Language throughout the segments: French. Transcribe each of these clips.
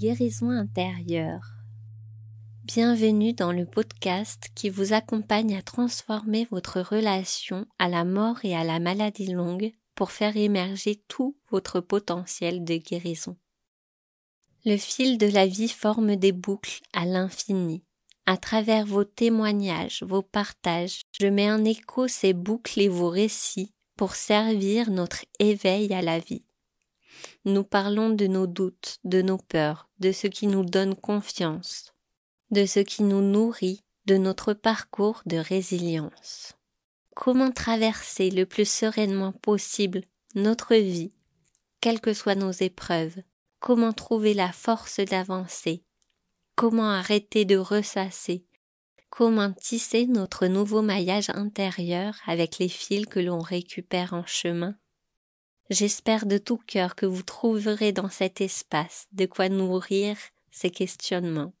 guérison intérieure. Bienvenue dans le podcast qui vous accompagne à transformer votre relation à la mort et à la maladie longue pour faire émerger tout votre potentiel de guérison. Le fil de la vie forme des boucles à l'infini. À travers vos témoignages, vos partages, je mets en écho ces boucles et vos récits pour servir notre éveil à la vie. Nous parlons de nos doutes, de nos peurs, de ce qui nous donne confiance, de ce qui nous nourrit, de notre parcours de résilience. Comment traverser le plus sereinement possible notre vie, quelles que soient nos épreuves, comment trouver la force d'avancer, comment arrêter de ressasser, comment tisser notre nouveau maillage intérieur avec les fils que l'on récupère en chemin? J'espère de tout cœur que vous trouverez dans cet espace de quoi nourrir ces questionnements,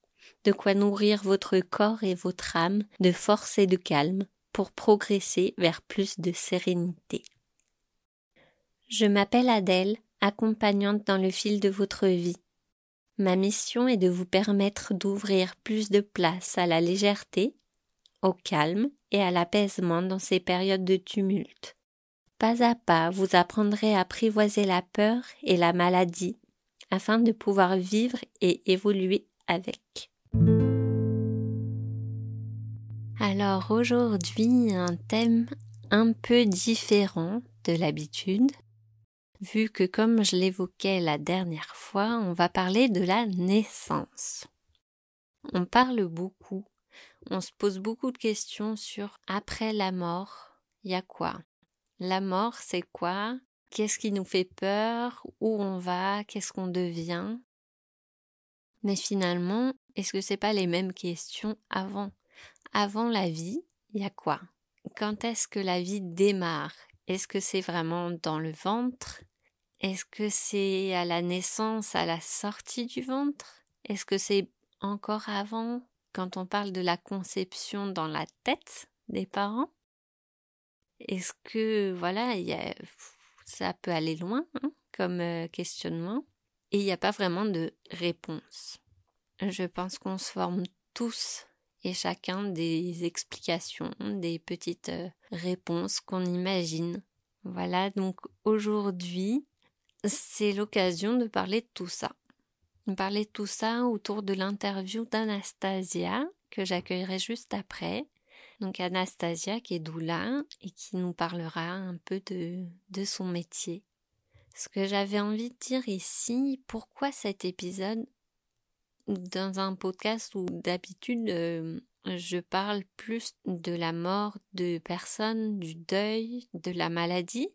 de quoi nourrir votre corps et votre âme de force et de calme pour progresser vers plus de sérénité. Je m'appelle Adèle, accompagnante dans le fil de votre vie. Ma mission est de vous permettre d'ouvrir plus de place à la légèreté, au calme et à l'apaisement dans ces périodes de tumulte pas à pas, vous apprendrez à apprivoiser la peur et la maladie afin de pouvoir vivre et évoluer avec. Alors aujourd'hui, un thème un peu différent de l'habitude, vu que comme je l'évoquais la dernière fois, on va parler de la naissance. On parle beaucoup, on se pose beaucoup de questions sur après la mort, il y a quoi? La mort, c'est quoi? Qu'est-ce qui nous fait peur? Où on va? Qu'est-ce qu'on devient? Mais finalement, est-ce que c'est pas les mêmes questions avant? Avant la vie, il y a quoi? Quand est-ce que la vie démarre? Est-ce que c'est vraiment dans le ventre? Est-ce que c'est à la naissance, à la sortie du ventre? Est-ce que c'est encore avant? Quand on parle de la conception dans la tête des parents est-ce que, voilà, y a, ça peut aller loin hein, comme euh, questionnement? Et il n'y a pas vraiment de réponse. Je pense qu'on se forme tous et chacun des explications, des petites euh, réponses qu'on imagine. Voilà, donc aujourd'hui, c'est l'occasion de parler de tout ça. Parler de tout ça autour de l'interview d'Anastasia que j'accueillerai juste après donc Anastasia qui est doula et qui nous parlera un peu de, de son métier. Ce que j'avais envie de dire ici, pourquoi cet épisode dans un podcast où d'habitude euh, je parle plus de la mort de personnes, du deuil, de la maladie,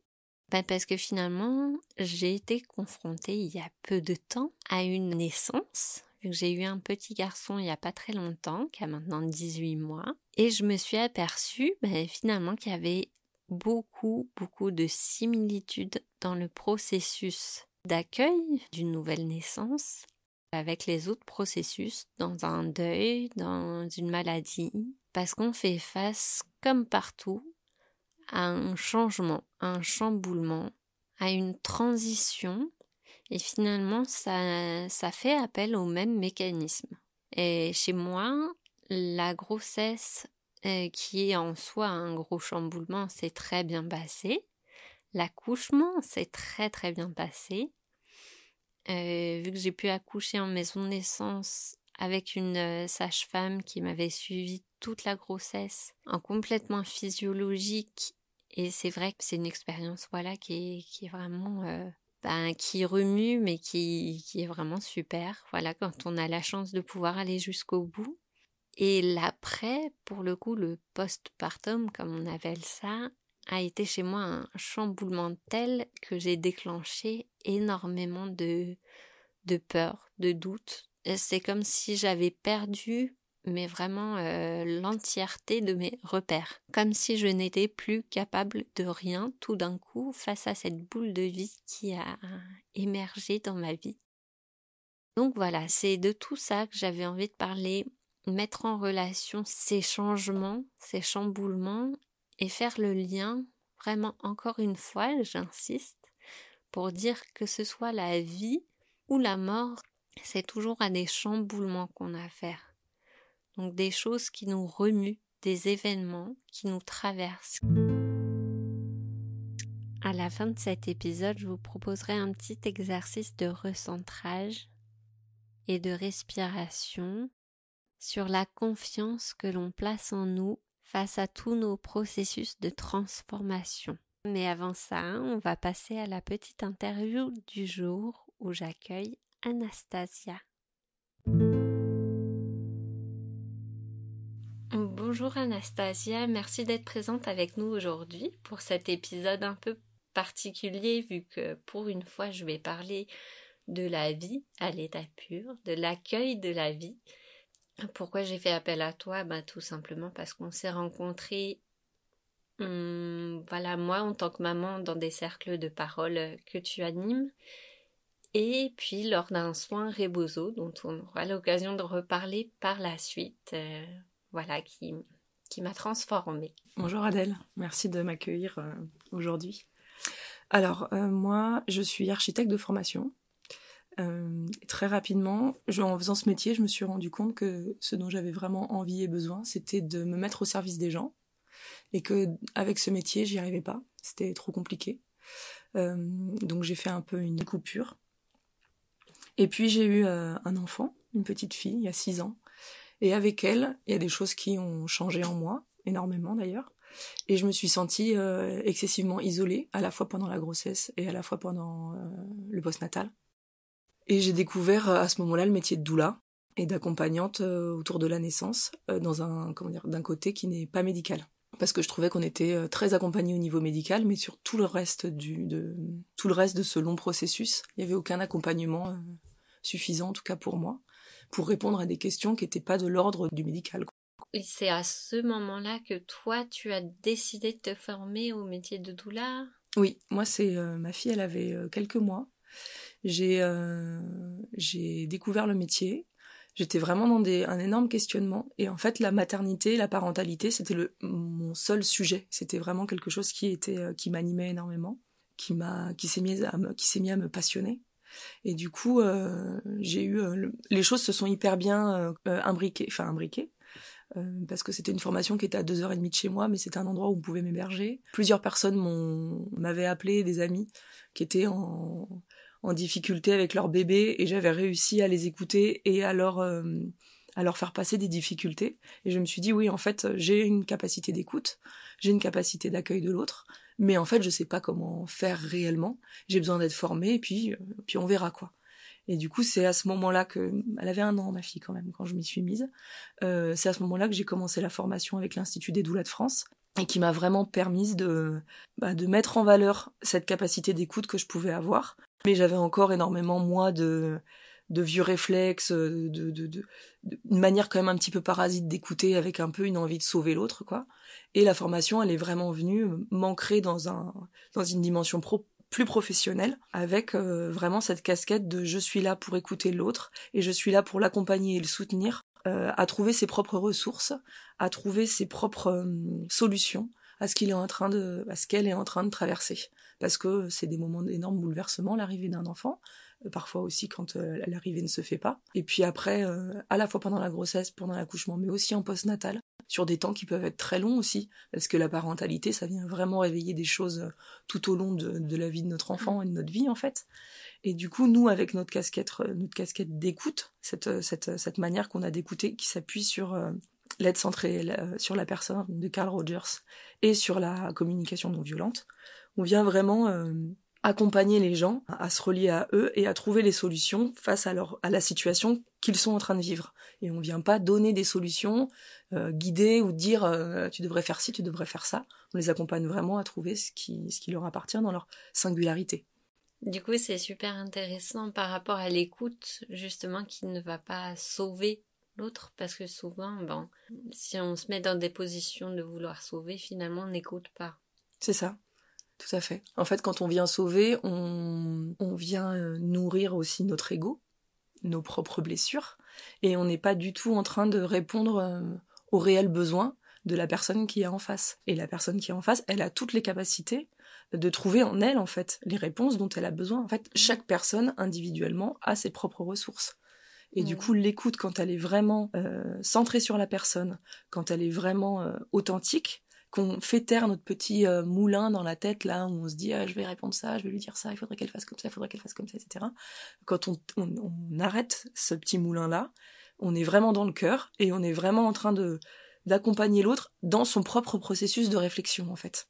ben parce que finalement j'ai été confrontée il y a peu de temps à une naissance j'ai eu un petit garçon il n'y a pas très longtemps, qui a maintenant 18 mois, et je me suis aperçue ben, finalement qu'il y avait beaucoup, beaucoup de similitudes dans le processus d'accueil d'une nouvelle naissance avec les autres processus dans un deuil, dans une maladie, parce qu'on fait face, comme partout, à un changement, à un chamboulement, à une transition et finalement, ça, ça fait appel au même mécanisme. Et chez moi, la grossesse, euh, qui est en soi un gros chamboulement, s'est très bien passé. L'accouchement s'est très très bien passé. Euh, vu que j'ai pu accoucher en maison de naissance avec une euh, sage-femme qui m'avait suivi toute la grossesse en complètement physiologique et c'est vrai que c'est une expérience voilà qui est vraiment ben, qui remue mais qui, qui est vraiment super. Voilà, quand on a la chance de pouvoir aller jusqu'au bout. Et l'après, pour le coup, le postpartum, comme on appelle ça, a été chez moi un chamboulement tel que j'ai déclenché énormément de, de peur, de doute. C'est comme si j'avais perdu mais vraiment euh, l'entièreté de mes repères, comme si je n'étais plus capable de rien tout d'un coup face à cette boule de vie qui a émergé dans ma vie. Donc voilà, c'est de tout ça que j'avais envie de parler, mettre en relation ces changements, ces chamboulements et faire le lien, vraiment encore une fois, j'insiste, pour dire que ce soit la vie ou la mort c'est toujours à des chamboulements qu'on a affaire. Donc des choses qui nous remuent, des événements qui nous traversent. À la fin de cet épisode, je vous proposerai un petit exercice de recentrage et de respiration sur la confiance que l'on place en nous face à tous nos processus de transformation. Mais avant ça, on va passer à la petite interview du jour où j'accueille Anastasia. Bonjour Anastasia, merci d'être présente avec nous aujourd'hui pour cet épisode un peu particulier vu que pour une fois je vais parler de la vie à l'état pur, de l'accueil de la vie. Pourquoi j'ai fait appel à toi? Bah, Tout simplement parce qu'on s'est rencontrés Hum, voilà, moi en tant que maman dans des cercles de parole que tu animes, et puis lors d'un soin Rebozo dont on aura l'occasion de reparler par la suite, euh, voilà, qui, qui m'a transformée. Bonjour Adèle, merci de m'accueillir euh, aujourd'hui. Alors, euh, moi, je suis architecte de formation. très rapidement, en faisant ce métier, je me suis rendu compte que ce dont j'avais vraiment envie et besoin, c'était de me mettre au service des gens et que avec ce métier, j'y arrivais pas. C'était trop compliqué. Euh, donc j'ai fait un peu une coupure. Et puis j'ai eu euh, un enfant, une petite fille, il y a six ans. Et avec elle, il y a des choses qui ont changé en moi, énormément d'ailleurs. Et je me suis sentie euh, excessivement isolée, à la fois pendant la grossesse et à la fois pendant le postnatal. Et j'ai découvert à ce moment-là le métier de doula et d'accompagnante autour de la naissance, dans un comment dire, d'un côté qui n'est pas médical parce que je trouvais qu'on était euh, très accompagné au niveau médical, mais sur tout le reste du, de tout le reste de ce long processus, il n'y avait aucun accompagnement euh, suffisant, en tout cas pour moi, pour répondre à des questions qui n'étaient pas de l'ordre du médical. C'est à ce moment-là que toi, tu as décidé de te former au métier de doula? Oui, moi, c'est euh, ma fille, elle avait quelques mois. J'ai j'ai découvert le métier j'étais vraiment dans des, un énorme questionnement. Et en fait, la maternité, la parentalité, c'était le, mon seul sujet. C'était vraiment quelque chose qui était, euh, qui m'animait énormément, qui m'a, qui s'est mis à me, qui s'est mis à me passionner. Et du coup, euh, j'ai eu, euh, les choses se sont hyper bien euh, imbriquées, enfin imbriquées. parce que c'était une formation qui était à deux heures et demie de chez moi, mais c'était un endroit où on pouvait m'héberger. Plusieurs personnes m'avaient appelé, des amis qui étaient en, en difficulté avec leur bébé et j'avais réussi à les écouter et à leur, euh, à leur faire passer des difficultés. Et je me suis dit, oui, en fait, j'ai une capacité d'écoute, j'ai une capacité d'accueil de l'autre, mais en fait, je sais pas comment faire réellement. J'ai besoin d'être formée et puis, euh, puis on verra quoi. Et du coup, c'est à ce moment-là que, elle avait un an, ma fille, quand même, quand je m'y suis mise. Euh, c'est à ce moment-là que j'ai commencé la formation avec l'Institut des doulas de France et qui m'a vraiment permise de, bah, de mettre en valeur cette capacité d'écoute que je pouvais avoir, mais j'avais encore énormément moi de de vieux réflexes, de, de, de, une manière quand même un petit peu parasite d'écouter avec un peu une envie de sauver l'autre, quoi. Et la formation, elle est vraiment venue m'ancrer dans un dans une dimension plus professionnelle, avec euh, vraiment cette casquette de je suis là pour écouter l'autre et je suis là pour l'accompagner et le soutenir euh, à trouver ses propres ressources, à trouver ses propres euh, solutions à ce qu'il est en train de, à ce qu'elle est en train de traverser parce que c'est des moments d'énorme bouleversement, l'arrivée d'un enfant, euh, parfois aussi quand euh, l'arrivée ne se fait pas. Et puis après, euh, à la fois pendant la grossesse, pendant l'accouchement, mais aussi en postnatal, sur des temps qui peuvent être très longs aussi, parce que la parentalité, ça vient vraiment réveiller des choses tout au long de, la vie de notre enfant et de notre vie en fait. Et du coup, nous, avec notre casquette, notre casquette d'écoute, cette, cette, cette manière qu'on a d'écouter qui s'appuie sur l'aide centrée sur la personne de Carl Rogers et sur la communication non violente, on vient vraiment euh, accompagner les gens à se relier à eux et à trouver les solutions face à, leur, à la situation qu'ils sont en train de vivre. Et on vient pas donner des solutions, euh, guider ou dire euh, tu devrais faire ci, tu devrais faire ça. On les accompagne vraiment à trouver ce qui, ce qui leur appartient dans leur singularité. Du coup, c'est super intéressant par rapport à l'écoute, justement, qui ne va pas sauver l'autre, parce que souvent, bon, si on se met dans des positions de vouloir sauver, finalement, on n'écoute pas. C'est ça. Tout à fait. En fait, quand on vient sauver, on, vient euh, nourrir aussi notre ego, nos propres blessures, et on n'est pas du tout en train de répondre euh, aux réels besoins de la personne qui est en face. Et la personne qui est en face, elle a toutes les capacités de trouver en elle, en fait, les réponses dont elle a besoin. En fait, chaque personne, individuellement, a ses propres ressources. Et du coup, l'écoute, quand elle est vraiment euh, centrée sur la personne, quand elle est vraiment euh, authentique, qu'on fait taire notre petit euh, moulin dans la tête, là, où on se dit, ah, je vais répondre ça, je vais lui dire ça, il faudrait qu'elle fasse comme ça, il faudrait qu'elle fasse comme ça, etc. Quand on, on arrête ce petit moulin-là, on est vraiment dans le cœur et on est vraiment en train de d'accompagner l'autre dans son propre processus de réflexion, en fait.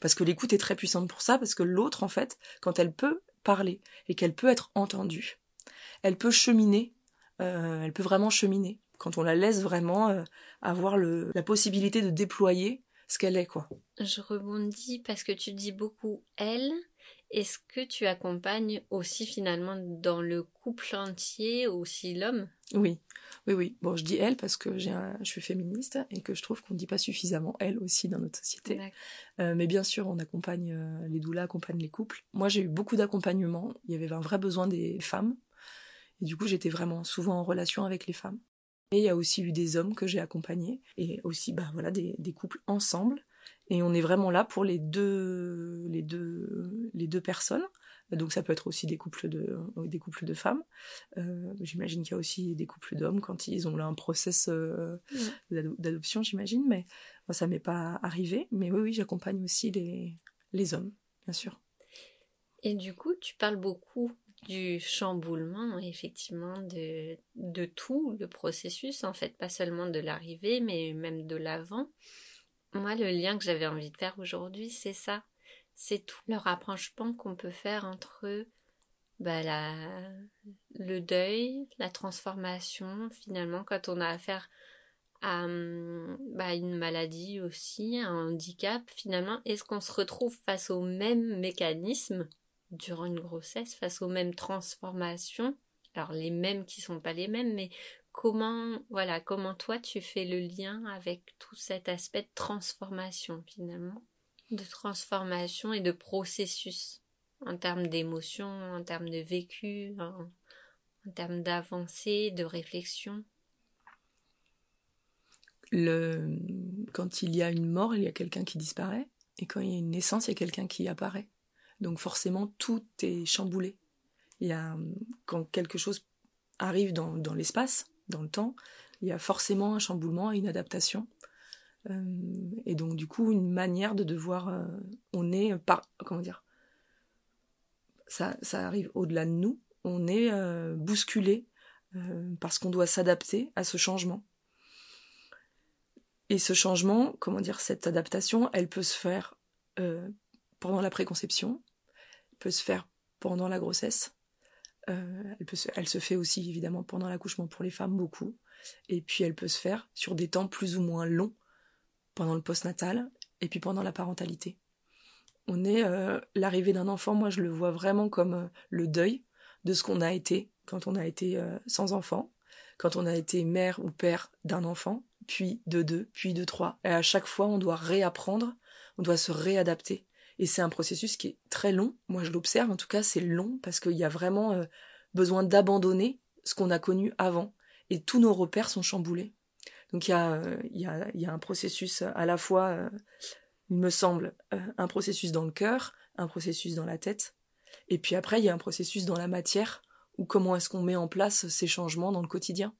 Parce que l'écoute est très puissante pour ça, parce que l'autre, en fait, quand elle peut parler et qu'elle peut être entendue, elle peut cheminer, euh, elle peut vraiment cheminer. Quand on la laisse vraiment euh, avoir le, la possibilité de déployer ce qu'elle est, quoi. Je rebondis parce que tu dis beaucoup elle. Est-ce que tu accompagnes aussi finalement dans le couple entier aussi l'homme? Oui, oui, oui. Bon, je dis elle parce que j'ai je suis féministe et que je trouve qu'on ne dit pas suffisamment elle aussi dans notre société. Euh, mais bien sûr, on accompagne, euh, les doulas accompagnent les couples. Moi, j'ai eu beaucoup d'accompagnement. Il y avait un vrai besoin des femmes. Et du coup, j'étais vraiment souvent en relation avec les femmes. Et il y a aussi eu des hommes que j'ai accompagnés et aussi bah, voilà, des, des couples ensemble. Et on est vraiment là pour les deux, les deux, les deux personnes. Donc ça peut être aussi des couples de, des couples de femmes. Euh, j'imagine qu'il y a aussi des couples d'hommes quand ils ont là un process euh, d'adoption, j'imagine. Mais moi, ça m'est pas arrivé. Mais oui, oui, j'accompagne aussi les, les hommes, bien sûr. Et du coup, tu parles beaucoup du chamboulement, effectivement, de, de tout le processus, en fait, pas seulement de l'arrivée, mais même de l'avant. Moi, le lien que j'avais envie de faire aujourd'hui, c'est ça. C'est tout le rapprochement qu'on peut faire entre bah, le deuil, la transformation, finalement, quand on a affaire à bah, une maladie aussi, un handicap, finalement, est-ce qu'on se retrouve face au même mécanisme? Durant une grossesse, face aux mêmes transformations alors les mêmes qui sont pas les mêmes, mais comment voilà comment toi tu fais le lien avec tout cet aspect de transformation finalement? De transformation et de processus en termes d'émotion, en termes de vécu, en, termes d'avancée, de réflexion. Le... Quand il y a une mort, il y a quelqu'un qui disparaît, et quand il y a une naissance, il y a quelqu'un qui apparaît. Donc forcément, tout est chamboulé. Il y a, quand quelque chose arrive dans, dans l'espace, dans le temps, il y a forcément un chamboulement et une adaptation. Euh, et donc du coup une manière de devoir euh, on est par comment dire ça, ça arrive au-delà de nous on est euh, bousculé parce qu'on doit s'adapter à ce changement et ce changement comment dire cette adaptation elle peut se faire pendant la préconception peut se faire pendant la grossesse elle, peut elle se fait aussi évidemment pendant l'accouchement pour les femmes beaucoup et puis elle peut se faire sur des temps plus ou moins longs pendant le postnatal et puis pendant la parentalité. On est euh, l'arrivée d'un enfant, moi je le vois vraiment comme euh, le deuil de ce qu'on a été quand on a été euh, sans enfant, quand on a été mère ou père d'un enfant, puis de deux, puis de trois. Et à chaque fois, on doit réapprendre, on doit se réadapter. Et c'est un processus qui est très long. Moi, je l'observe, en tout cas, c'est long parce qu'il y a vraiment besoin d'abandonner ce qu'on a connu avant. Et tous nos repères sont chamboulés. Donc il y a, y, a, y a, un processus à la fois, euh, il me semble, euh, un processus dans le cœur, un processus dans la tête, et puis après il y a un processus dans la matière, ou comment est-ce qu'on met en place ces changements dans le quotidien.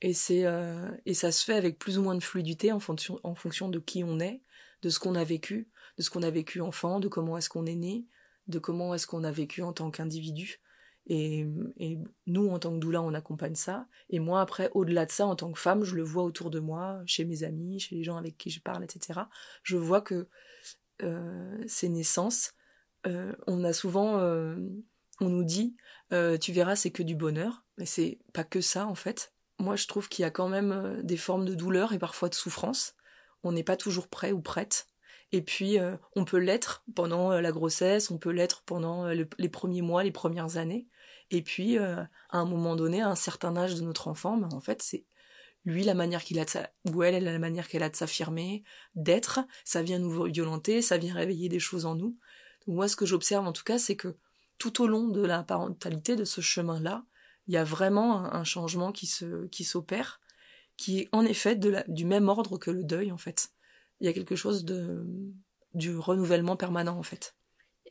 Et, c'est, euh, et ça se fait avec plus ou moins de fluidité en fonction, en fonction de qui on est, de ce qu'on a vécu, de ce qu'on a vécu enfant, de comment est-ce qu'on est né, de comment est-ce qu'on a vécu en tant qu'individu. Et, nous, en tant que doula, on accompagne ça. Et moi, après, au-delà de ça, en tant que femme, je le vois autour de moi, chez mes amis, chez les gens avec qui je parle, etc. Je vois que euh, ces naissances, euh, on a souvent, euh, on nous dit, tu verras, c'est que du bonheur. Mais c'est pas que ça, en fait. Moi, je trouve qu'il y a quand même des formes de douleur et parfois de souffrance. On n'est pas toujours prêt ou prête. Et puis, on peut l'être pendant la grossesse, on peut l'être pendant les premiers mois, les premières années. Et puis, euh, à un moment donné, à un certain âge de notre enfant, ben, en fait, c'est lui la manière qu'il a de sa, ou elle, elle la manière qu'elle a de s'affirmer, d'être, ça vient nous violenter, ça vient réveiller des choses en nous. Moi, ce que j'observe en tout cas, c'est que tout au long de la parentalité, de ce chemin-là, il y a vraiment un, changement qui se, qui s'opère, qui est en effet du même ordre que le deuil, en fait. Il y a quelque chose de, du renouvellement permanent, en fait.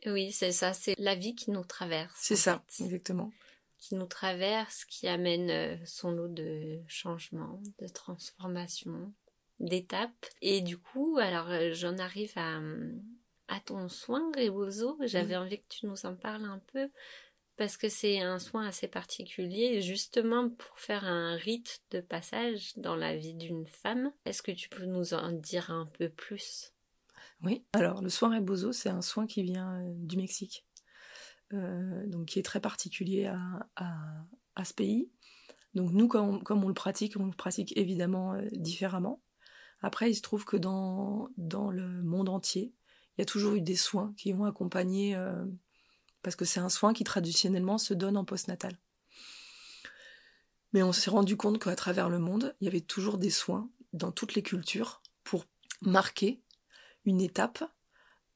Oui, c'est ça, c'est la vie qui nous traverse. C'est ça, exactement. qui nous traverse, qui amène euh, son lot de changements, de transformations, d'étapes. Et du coup, alors euh, j'en arrive à, à ton soin, Rebozo. J'avais envie que tu nous en parles un peu parce que c'est un soin assez particulier, justement pour faire un rite de passage dans la vie d'une femme. Est-ce que tu peux nous en dire un peu plus? Oui, alors le soin Rebozo, c'est un soin qui vient euh, du Mexique, euh, donc qui est très particulier à, à, ce pays. Donc nous, comme on, le pratique, on le pratique évidemment euh, différemment. Après, il se trouve que dans, dans le monde entier, il y a toujours eu des soins qui ont accompagné parce que c'est un soin qui traditionnellement se donne en postnatal. Mais on s'est rendu compte qu'à travers le monde, il y avait toujours des soins dans toutes les cultures pour marquer une étape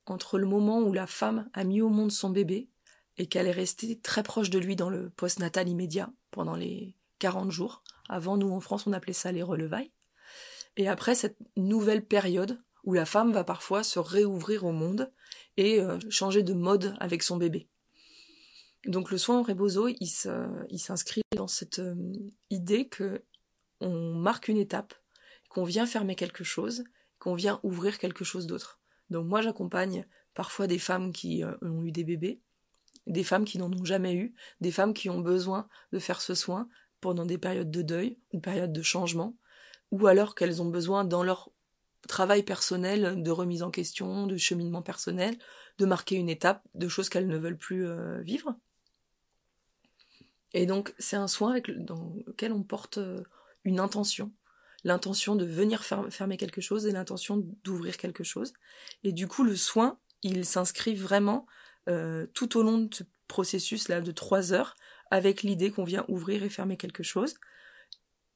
entre le moment où la femme a mis au monde son bébé et qu'elle est restée très proche de lui dans le postnatal immédiat pendant les 40 jours. Avant, nous en France, on appelait ça les relevailles. Et après cette nouvelle période où la femme va parfois se réouvrir au monde et euh, changer de mode avec son bébé. Donc le soin au rebozo, il s'inscrit dans cette euh, idée que on marque une étape, qu'on vient fermer quelque chose, qu'on vient ouvrir quelque chose d'autre. Donc moi j'accompagne parfois des femmes qui euh, ont eu des bébés, des femmes qui n'en ont jamais eu, des femmes qui ont besoin de faire ce soin pendant des périodes de deuil ou périodes de changement, ou alors qu'elles ont besoin dans leur travail personnel de remise en question, de cheminement personnel, de marquer une étape, de choses qu'elles ne veulent plus euh, vivre. Et donc, c'est un soin dans lequel on porte euh, une intention. L'intention de venir fermer quelque chose et l'intention d'ouvrir quelque chose. Et du coup, le soin, il s'inscrit vraiment euh, tout au long de ce processus-là de trois heures avec l'idée qu'on vient ouvrir et fermer quelque chose.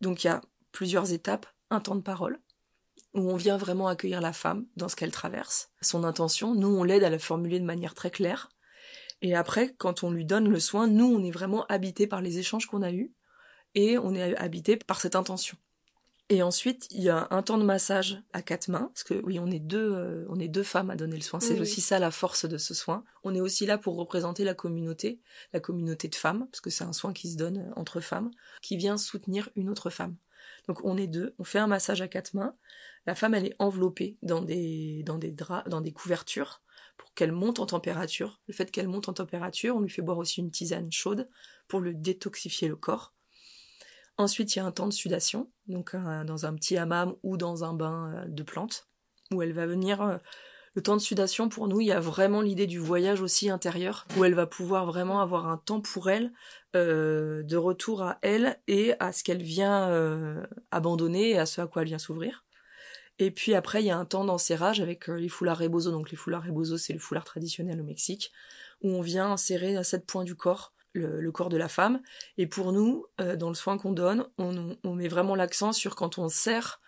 Donc, il y a plusieurs étapes. Un temps de parole, où on vient vraiment accueillir la femme dans ce qu'elle traverse. Son intention, nous, on l'aide à la formuler de manière très claire. Et après, quand on lui donne le soin, nous, on est vraiment habité par les échanges qu'on a eus et on est habité par cette intention. Et ensuite, il y a un temps de massage à quatre mains, parce que oui, on est deux, euh, on est deux femmes à donner le soin. C'est aussi ça la force de ce soin. On est aussi là pour représenter la communauté, la communauté de femmes, parce que c'est un soin qui se donne entre femmes, qui vient soutenir une autre femme. Donc on est deux, on fait un massage à quatre mains. La femme, elle est enveloppée dans des, dans des draps, dans des couvertures pour qu'elle monte en température. Le fait qu'elle monte en température, on lui fait boire aussi une tisane chaude pour le détoxifier le corps. Ensuite, il y a un temps de sudation, donc dans un petit hammam ou dans un bain euh, de plantes, où elle va venir. Euh, le temps de sudation, pour nous, il y a vraiment l'idée du voyage aussi intérieur, où elle va pouvoir vraiment avoir un temps pour elle, euh, de retour à elle et à ce qu'elle vient abandonner et à ce à quoi elle vient s'ouvrir. Et puis après, il y a un temps d'enserrage avec euh, les foulards rebozo. Donc les foulards rebozo, c'est le foulard traditionnel au Mexique, où on vient insérer à sept points du corps le, corps de la femme. Et pour nous, euh, dans le soin qu'on donne, on, on, met vraiment l'accent sur quand on serre,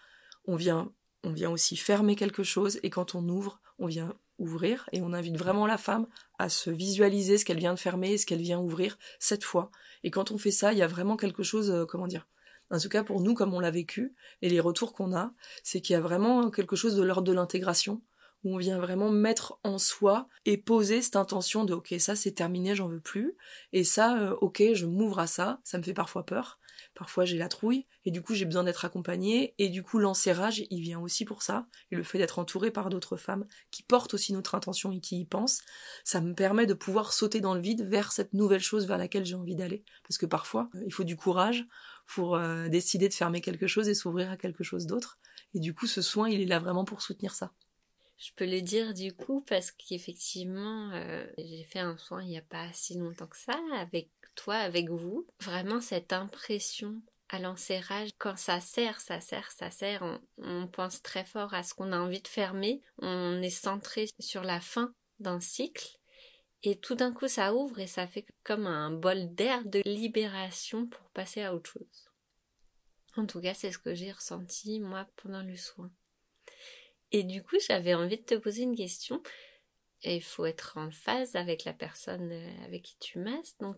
on vient, on vient aussi fermer quelque chose, et quand on ouvre, on vient ouvrir, et on invite vraiment la femme à se visualiser ce qu'elle vient de fermer et ce qu'elle vient ouvrir cette fois. Et quand on fait ça, il y a vraiment quelque chose, euh, comment dire, en tout cas pour nous comme on l'a vécu et les retours qu'on a, c'est qu'il y a vraiment quelque chose de l'ordre de l'intégration où on vient vraiment mettre en soi et poser cette intention de ok ça c'est terminé j'en veux plus. Et ça euh, ok je m'ouvre à ça ça me fait parfois peur. Parfois j'ai la trouille et du coup j'ai besoin d'être accompagnée. Et du coup l'enserrage il vient aussi pour ça. Et le fait d'être entourée par d'autres femmes qui portent aussi notre intention et qui y pensent ça me permet de pouvoir sauter dans le vide vers cette nouvelle chose vers laquelle j'ai envie d'aller. Parce que parfois euh, il faut du courage pour euh, décider de fermer quelque chose et s'ouvrir à quelque chose d'autre. Et du coup, ce soin, il est là vraiment pour soutenir ça. Je peux le dire du coup parce qu'effectivement, euh, j'ai fait un soin il n'y a pas si longtemps que ça avec toi, avec vous. Vraiment cette impression à l'enserrage, quand ça sert, ça sert, ça sert, on, on pense très fort à ce qu'on a envie de fermer, on est centré sur la fin d'un cycle et tout d'un coup, ça ouvre et ça fait comme un bol d'air de libération pour passer à autre chose. En tout cas, c'est ce que j'ai ressenti, moi, pendant le soin. Et du coup, j'avais envie de te poser une question. Il faut être en phase avec la personne euh, avec qui tu masses. Donc,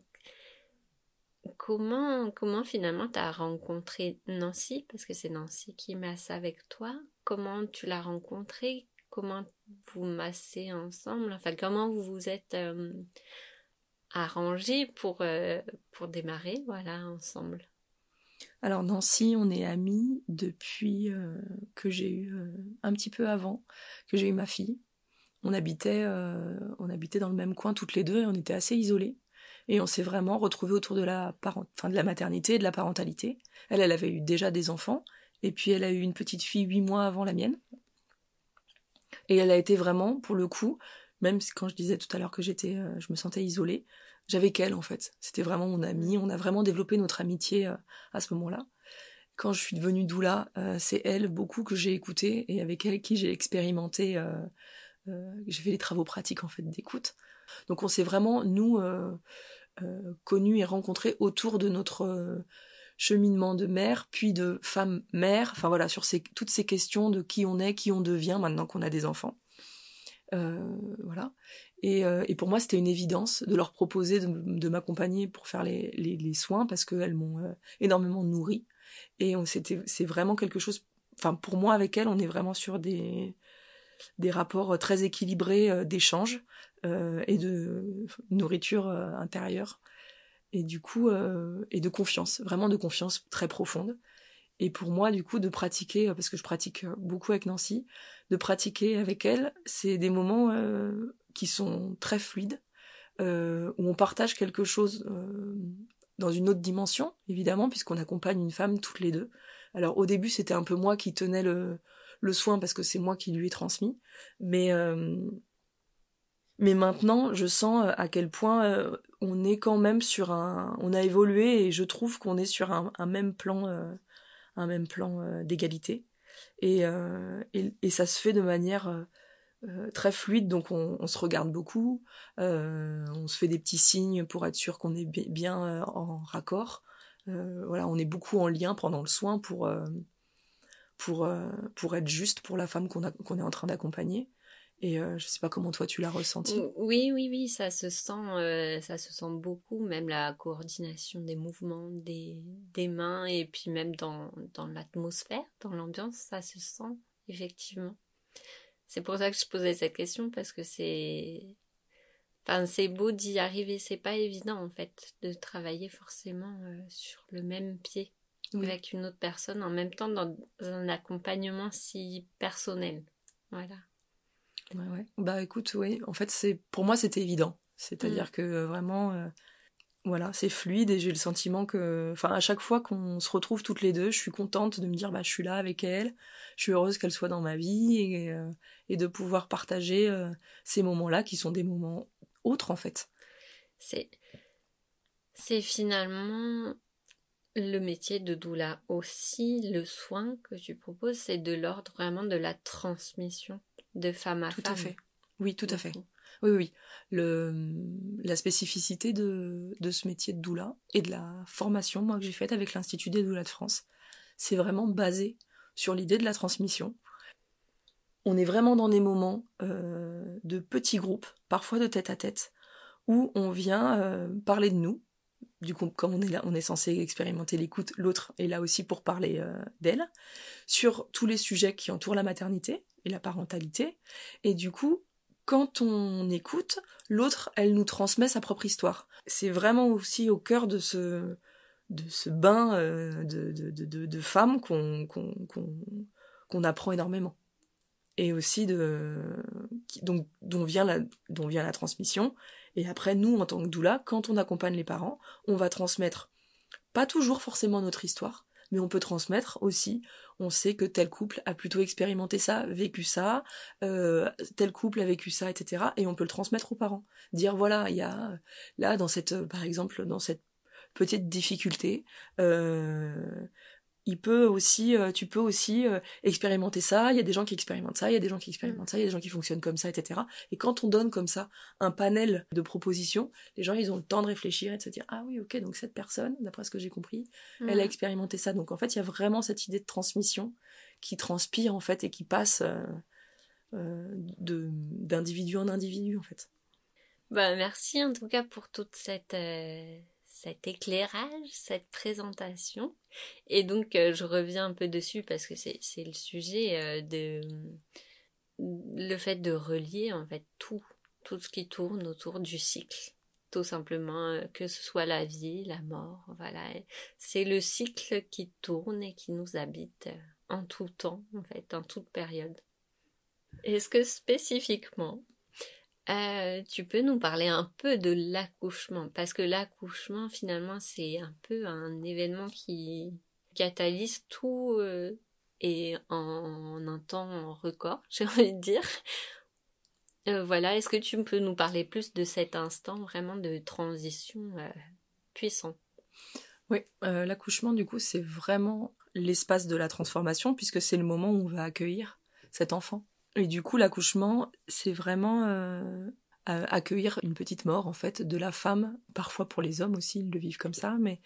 comment, comment finalement tu as rencontré Nancy? Parce que c'est Nancy qui masse avec toi. Comment tu l'as rencontrée? Comment vous massez ensemble, enfin comment vous vous êtes euh, arrangé pour, pour démarrer, voilà, ensemble? Alors Nancy, on est amis depuis que j'ai eu un petit peu avant que j'ai eu ma fille. On habitait, on habitait dans le même coin toutes les deux et on était assez isolés. Et on s'est vraiment retrouvés autour de la, de la maternité et de la parentalité. Elle, elle avait eu déjà des enfants, et puis elle a eu une petite fille huit mois avant la mienne. Et elle a été vraiment, pour le coup, même quand je disais tout à l'heure que j'étais, euh, je me sentais isolée, j'avais qu'elle en fait. C'était vraiment mon amie. On a vraiment développé notre amitié euh, à ce moment-là. Quand je suis devenue doula, euh, c'est elle beaucoup que j'ai écouté et avec elle qui j'ai expérimenté. j'ai fait des travaux pratiques en fait d'écoute. Donc on s'est vraiment nous connus et rencontrés autour de notre cheminement de mère, puis de femme mère. Enfin voilà, sur ces, toutes ces questions de qui on est, qui on devient maintenant qu'on a des enfants. voilà. Euh, et, pour moi, c'était une évidence de leur proposer de, m'accompagner pour faire les, les, soins parce qu'elles m'ont euh, énormément nourri. Et c'est vraiment quelque chose. Enfin, pour moi, avec elles, on est vraiment sur des, des rapports très équilibrés euh, d'échange et de nourriture intérieure. Et du coup, et de confiance, vraiment de confiance très profonde. Et pour moi, du coup, de pratiquer, parce que je pratique beaucoup avec Nancy, de pratiquer avec elle, c'est des moments qui sont très fluides, euh, où on partage quelque chose euh, dans une autre dimension, évidemment, puisqu'on accompagne une femme toutes les deux. Alors au début, c'était un peu moi qui tenais le, le soin parce que c'est moi qui lui ai transmis, mais euh, mais maintenant, je sens à quel point on est quand même sur un, on a évolué et je trouve qu'on est sur un, même plan, un même plan d'égalité et, ça se fait de manière euh, très fluide, donc on, se regarde beaucoup, euh, on se fait des petits signes pour être sûr qu'on est bien euh, en raccord. voilà, on est beaucoup en lien pendant le soin pour, pour, pour être juste pour la femme qu'on est en train d'accompagner. Et je sais pas comment toi tu l'as ressenti. Oui, oui, oui, ça se sent, ça se sent beaucoup, même la coordination des mouvements, des, des mains, et puis même dans, dans l'atmosphère, dans l'ambiance, ça se sent effectivement. C'est pour ça que je posais cette question parce que c'est. Enfin, c'est beau d'y arriver, c'est pas évident en fait de travailler forcément euh, sur le même pied avec une autre personne en même temps dans un accompagnement si personnel. Voilà. Ouais, ouais. Bah écoute, oui, en fait, c'est pour moi c'était évident. C'est-à-dire mm. que vraiment, euh, voilà, c'est fluide et j'ai le sentiment que, enfin, à chaque fois qu'on se retrouve toutes les deux, je suis contente de me dire, bah, je suis là avec elle, je suis heureuse qu'elle soit dans ma vie et, euh, de pouvoir partager euh, ces moments-là qui sont des moments autres en fait. C'est, c'est finalement le métier de doula aussi, le soin que tu proposes, c'est de l'ordre vraiment de la transmission de femme à femme. Tout à fait. Oui, tout à fait. Oui, oui. Le, la spécificité de, de ce métier de doula et de la formation moi que j'ai faite avec l'Institut des doulas de France, c'est vraiment basé sur l'idée de la transmission. On est vraiment dans des moments euh, de petits groupes, parfois de tête à tête, où on vient euh, parler de nous. Du coup, comme on est là, on est censé expérimenter l'écoute, l'autre est là aussi pour parler euh, d'elle, sur tous les sujets qui entourent la maternité et la parentalité. Et du coup, quand on écoute, l'autre, elle nous transmet sa propre histoire. C'est vraiment aussi au cœur de ce, bain euh, de, femmes qu'on apprend énormément. Et aussi de, donc, dont vient la transmission. Et après, nous, en tant que doula, quand on accompagne les parents, on va transmettre pas toujours forcément notre histoire, mais on peut transmettre aussi on sait que tel couple a plutôt expérimenté ça, vécu ça, euh, tel couple a vécu ça, etc. Et on peut le transmettre aux parents. Dire voilà, il y a là dans cette, par exemple, dans cette petite difficulté, euh, il peut aussi, euh, tu peux aussi euh, expérimenter ça. Il y a des gens qui expérimentent ça, il y a des gens qui expérimentent ça, il y a des gens qui fonctionnent comme ça, etc. Et quand on donne comme ça un panel de propositions, les gens ils ont le temps de réfléchir et de se dire ah oui ok donc cette personne, d'après ce que j'ai compris, elle a expérimenté ça. Donc en fait il y a vraiment cette idée de transmission qui transpire en fait et qui passe euh, de d'individu en individu en fait. Bah merci en tout cas pour toute cette cet éclairage, cette présentation. Et donc, euh, je reviens un peu dessus parce que c'est le sujet euh, de le fait de relier en fait tout, tout ce qui tourne autour du cycle tout simplement, euh, que ce soit la vie, la mort, voilà. C'est le cycle qui tourne et qui nous habite en tout temps, en fait, en toute période. Est-ce que spécifiquement, euh, tu peux nous parler un peu de l'accouchement? Parce que l'accouchement, finalement, c'est un peu un événement qui catalyse tout et en un temps record, j'ai envie de dire. Euh, voilà, est-ce que tu peux nous parler plus de cet instant vraiment de transition euh, puissant? Oui, euh, l'accouchement du coup c'est vraiment l'espace de la transformation puisque c'est le moment où on va accueillir cet enfant. Et du coup l'accouchement c'est vraiment accueillir une petite mort en fait de la femme, parfois pour les hommes aussi ils le vivent comme ça, mais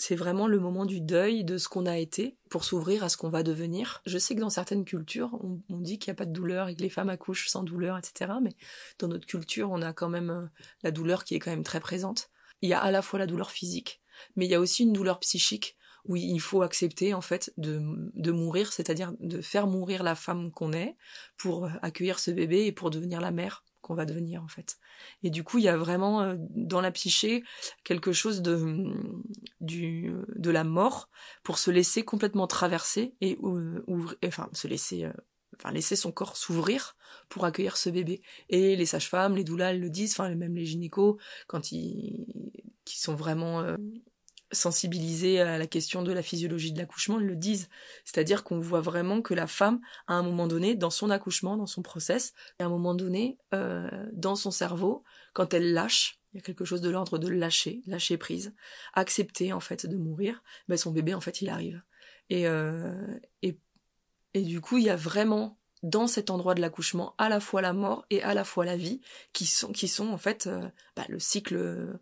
c'est vraiment le moment du deuil de ce qu'on a été pour s'ouvrir à ce qu'on va devenir. Je sais que dans certaines cultures, on, dit qu'il n'y a pas de douleur et que les femmes accouchent sans douleur, etc. Mais dans notre culture, on a quand même euh, la douleur qui est quand même très présente. Il y a à la fois la douleur physique, mais il y a aussi une douleur psychique où il faut accepter en fait de, de mourir, c'est-à-dire de faire mourir la femme qu'on est pour accueillir ce bébé et pour devenir la mère qu'on va devenir en fait. Et du coup, il y a vraiment euh, dans la psyché quelque chose de du de la mort pour se laisser complètement traverser et ouvrir, enfin se laisser euh, enfin laisser son corps s'ouvrir pour accueillir ce bébé. Et les sages-femmes, les doulas le disent, enfin même les gynécos quand ils qui sont vraiment euh, sensibilisés à la question de la physiologie de l'accouchement, ils le disent. C'est-à-dire qu'on voit vraiment que la femme, à un moment donné, dans son accouchement, dans son process, à un moment donné, euh, dans son cerveau, quand elle lâche, il y a quelque chose de l'ordre de lâcher, lâcher prise, accepter en fait de mourir, ben son bébé en fait il arrive. Et, euh, et, et du coup il y a vraiment dans cet endroit de l'accouchement à la fois la mort et à la fois la vie qui sont qui sont en fait euh, bah, le cycle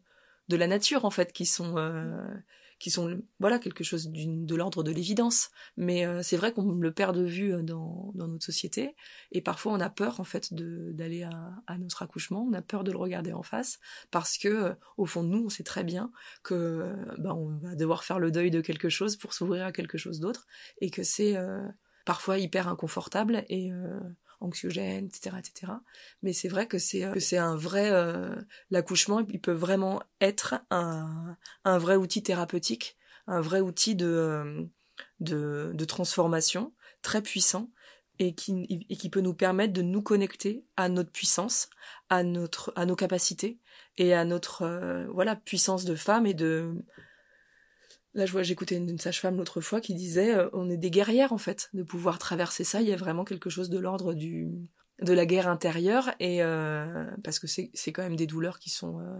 de la nature en fait qui sont euh, qui sont voilà quelque chose de l'ordre de l'évidence. Mais euh, c'est vrai qu'on le perd de vue euh, dans, dans notre société. Et parfois on a peur en fait d'aller à, à, notre accouchement. On a peur de le regarder en face parce que au fond de nous on sait très bien que ben on va devoir faire le deuil de quelque chose pour s'ouvrir à quelque chose d'autre et que c'est parfois hyper inconfortable et anxiogène, etc., etc. Mais c'est vrai que c'est que c'est un vrai euh, l'accouchement, il peut vraiment être un, un vrai outil thérapeutique, un vrai outil de euh, de, de transformation très puissant et qui, et qui peut nous permettre de nous connecter à notre puissance, à notre à nos capacités et à notre euh, voilà puissance de femme et de Là, je vois, j'écoutais une, sage-femme l'autre fois qui disait, euh, on est des guerrières en fait, de pouvoir traverser ça. Il y a vraiment quelque chose de l'ordre du de la guerre intérieure et euh, parce que c'est c'est quand même des douleurs qui sont euh,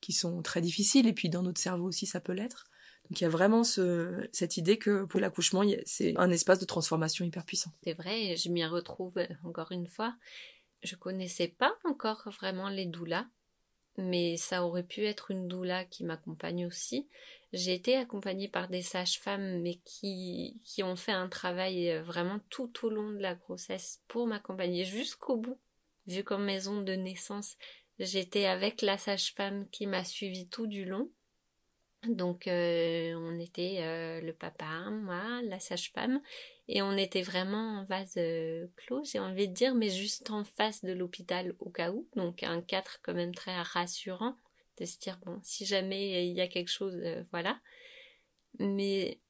qui sont très difficiles et puis dans notre cerveau aussi ça peut l'être. Donc il y a vraiment ce, cette idée que pour l'accouchement, c'est un espace de transformation hyper puissant. C'est vrai, je m'y retrouve encore une fois. Je connaissais pas encore vraiment les doulas, mais ça aurait pu être une doula qui m'accompagne aussi. J'ai été accompagnée par des sages-femmes, mais qui, qui ont fait un travail euh, vraiment tout au long de la grossesse pour m'accompagner jusqu'au bout. Vu qu'en maison de naissance, j'étais avec la sage-femme qui m'a suivie tout du long. Donc euh, on était euh, le papa, moi, la sage-femme, et on était vraiment en vase clos, j'ai envie de dire, mais juste en face de l'hôpital au cas où, donc un cadre quand même très rassurant de se dire bon si jamais il y a quelque chose euh, voilà. Mais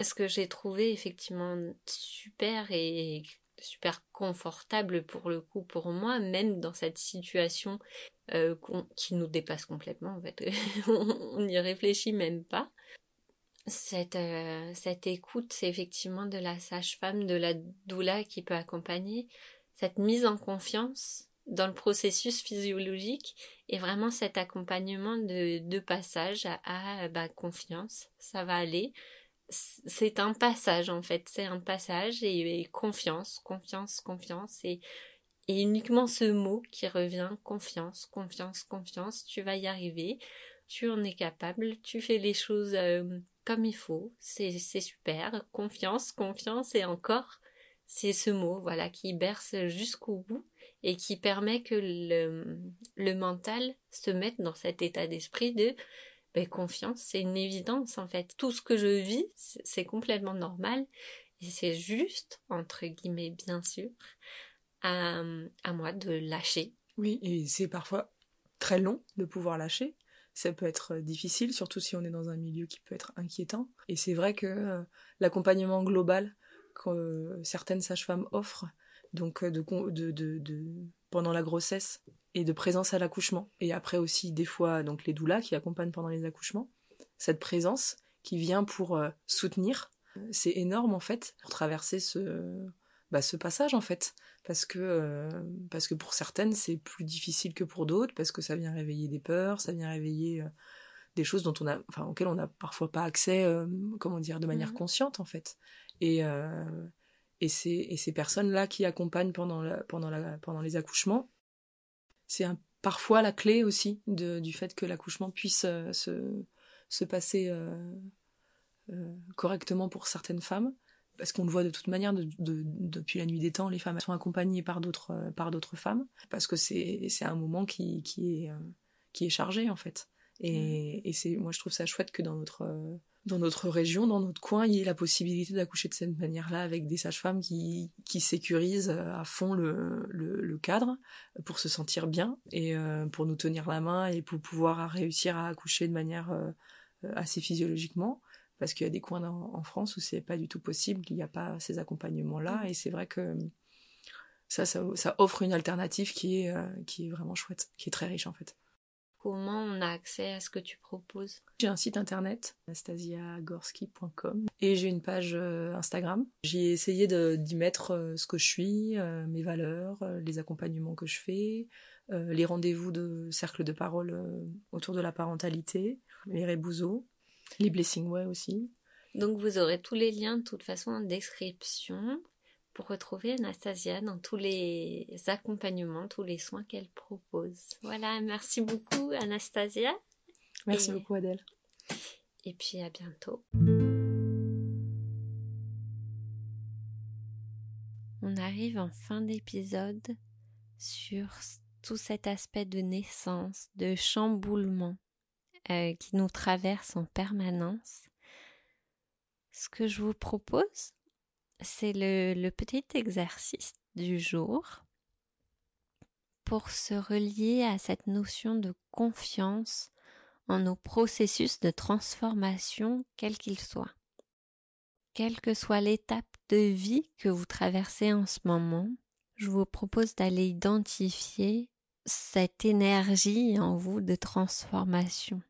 ce que j'ai trouvé effectivement super et super confortable pour le coup pour moi même dans cette situation euh, qui nous dépasse complètement en fait. On n'y réfléchit même pas cette, euh, cette écoute effectivement de la sage-femme de la doula qui peut accompagner. Cette mise en confiance dans le processus physiologique et vraiment cet accompagnement de, passage à, bah, confiance, ça va aller. C'est un passage en fait, c'est un passage et, confiance, confiance, confiance et, et uniquement ce mot qui revient confiance, confiance, confiance, tu vas y arriver, tu en es capable, tu fais les choses euh, comme il faut, c'est super, confiance, confiance et encore c'est ce mot voilà qui berce jusqu'au bout et qui permet que le, mental se mette dans cet état d'esprit de ben, confiance, c'est une évidence en fait. Tout ce que je vis, c'est complètement normal et c'est juste, entre guillemets bien sûr, à, à moi de lâcher. Oui, et c'est parfois très long de pouvoir lâcher. Ça peut être difficile, surtout si on est dans un milieu qui peut être inquiétant. Et c'est vrai que l'accompagnement global que certaines sages-femmes offrent, donc de, pendant la grossesse et de présence à l'accouchement, et après aussi des fois donc les doulas qui accompagnent pendant les accouchements, cette présence qui vient pour soutenir, c'est énorme en fait pour traverser ce, bah, ce passage en fait. Parce que euh, parce que pour certaines c'est plus difficile que pour d'autres parce que ça vient réveiller des peurs ça vient réveiller euh, des choses dont on a enfin auxquelles on n'a parfois pas accès euh, comment dire de manière mmh consciente en fait. Et et ces et ces personnes là qui accompagnent pendant la, pendant la pendant les accouchements c'est parfois la clé aussi de, du fait que l'accouchement puisse se se passer correctement pour certaines femmes parce qu'on le voit de toute manière depuis la nuit des temps, les femmes sont accompagnées par d'autres euh, par d'autres femmes parce que c'est c'est un moment qui qui est euh, qui est chargé en fait. Et, et c'est moi je trouve ça chouette que dans notre euh, dans notre région, dans notre coin, il y ait la possibilité d'accoucher de cette manière-là avec des sages-femmes qui, qui sécurisent à fond le, le, le, cadre pour se sentir bien et pour nous tenir la main et pour pouvoir réussir à accoucher de manière assez physiologiquement parce qu'il y a des coins en, France où c'est pas du tout possible, il n'y a pas ces accompagnements-là, mm. et c'est vrai que ça, ça, offre une alternative qui est, euh, qui est vraiment chouette, qui est très riche en fait. Comment on a accès à ce que tu proposes? J'ai un site internet, anastasiagorski.com, et j'ai une page euh, Instagram. J'ai essayé d'y mettre euh, ce que je suis, mes valeurs, les accompagnements que je fais, les rendez-vous de cercle de parole autour de la parentalité, les rébouzeaux. Les Blessing Way aussi. Donc vous aurez tous les liens de toute façon en description pour retrouver Anastasia dans tous les accompagnements, tous les soins qu'elle propose. Voilà, merci beaucoup Anastasia. Merci beaucoup Adèle. Et puis à bientôt. On arrive en fin d'épisode sur tout cet aspect de naissance, de chamboulement euh, qui nous traverse en permanence. Ce que je vous propose, c'est le, petit exercice du jour pour se relier à cette notion de confiance en nos processus de transformation, quels qu'ils soient. Quelle que soit l'étape de vie que vous traversez en ce moment, je vous propose d'aller identifier cette énergie en vous de transformation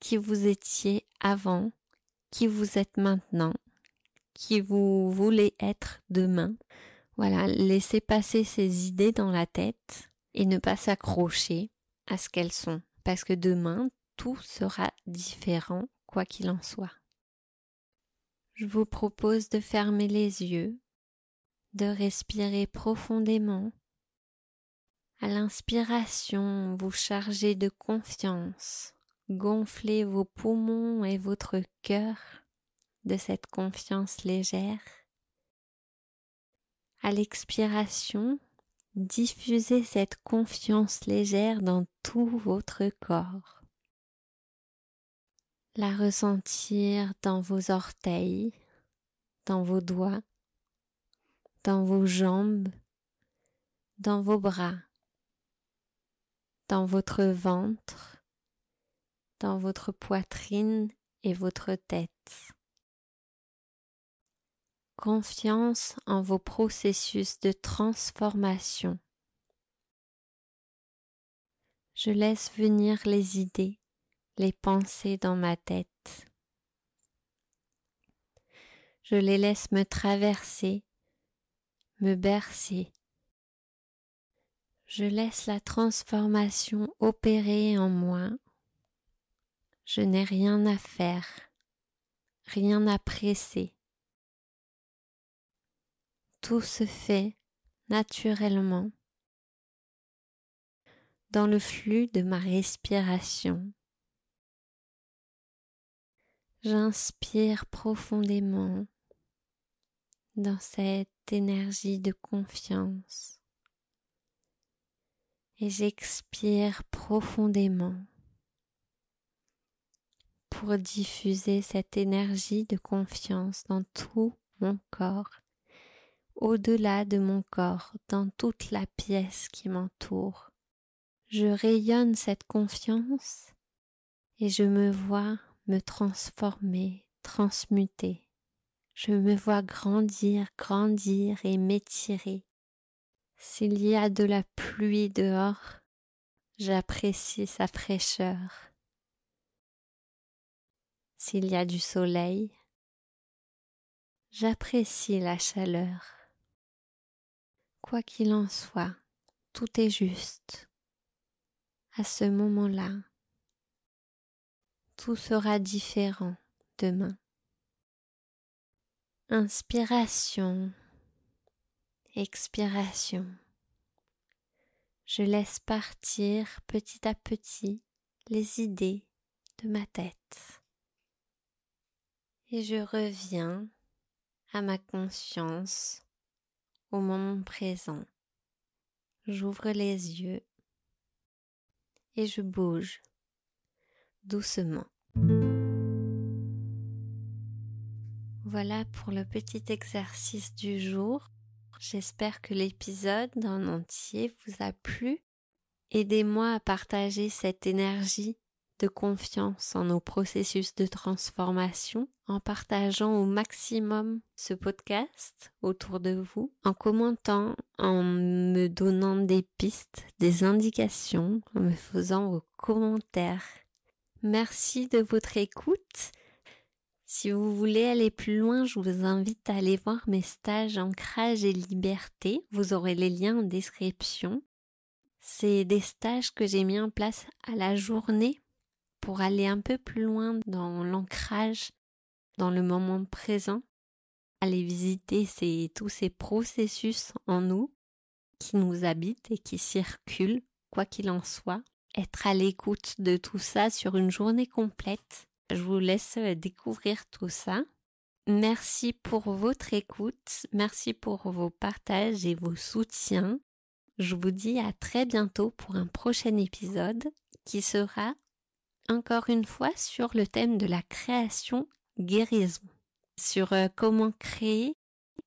qui vous étiez avant, qui vous êtes maintenant, qui vous voulez être demain. Voilà, laissez passer ces idées dans la tête et ne pas s'accrocher à ce qu'elles sont, parce que demain, tout sera différent, quoi qu'il en soit. Je vous propose de fermer les yeux, de respirer profondément. À l'inspiration, vous chargez de confiance, gonflez vos poumons et votre cœur de cette confiance légère. À l'expiration, diffusez cette confiance légère dans tout votre corps. La ressentir dans vos orteils, dans vos doigts, dans vos jambes, dans vos bras, dans votre ventre, dans votre poitrine et votre tête. Confiance en vos processus de transformation. Je laisse venir les idées, les pensées dans ma tête. Je les laisse me traverser, me bercer. Je laisse la transformation opérer en moi je n'ai rien à faire, rien à presser. Tout se fait naturellement dans le flux de ma respiration. J'inspire profondément dans cette énergie de confiance et j'expire profondément pour diffuser cette énergie de confiance dans tout mon corps, au-delà de mon corps, dans toute la pièce qui m'entoure. je rayonne cette confiance et je me vois me transformer, transmuter. Je me vois grandir, grandir et m'étirer. S'il y a de la pluie dehors, j'apprécie sa fraîcheur. S'il y a du soleil, j'apprécie la chaleur. Quoi qu'il en soit, tout est juste. À ce moment-là, tout sera différent demain. Inspiration, expiration. Je laisse partir petit à petit les idées de ma tête. Et je reviens à ma conscience au moment présent. J'ouvre les yeux et je bouge doucement. Voilà pour le petit exercice du jour. J'espère que l'épisode en entier vous a plu. Aidez-moi à partager cette énergie de confiance en nos processus de transformation en partageant au maximum ce podcast autour de vous, en commentant, en me donnant des pistes, des indications, en me faisant vos commentaires. Merci de votre écoute. Si vous voulez aller plus loin, je vous invite à aller voir mes stages ancrage et liberté. Vous aurez les liens en description. C'est des stages que j'ai mis en place à la journée pour aller un peu plus loin dans l'ancrage, dans le moment présent, aller visiter tous ces processus en nous qui nous habitent et qui circulent, quoi qu'il en soit, être à l'écoute de tout ça sur une journée complète. Je vous laisse découvrir tout ça. Merci pour votre écoute, merci pour vos partages et vos soutiens. Je vous dis à très bientôt pour un prochain épisode qui sera encore une fois sur le thème de la création guérison, sur euh, comment créer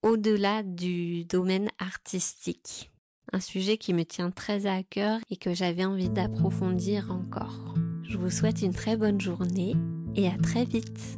au-delà du domaine artistique. Un sujet qui me tient très à cœur et que j'avais envie d'approfondir encore. Je vous souhaite une très bonne journée et à très vite.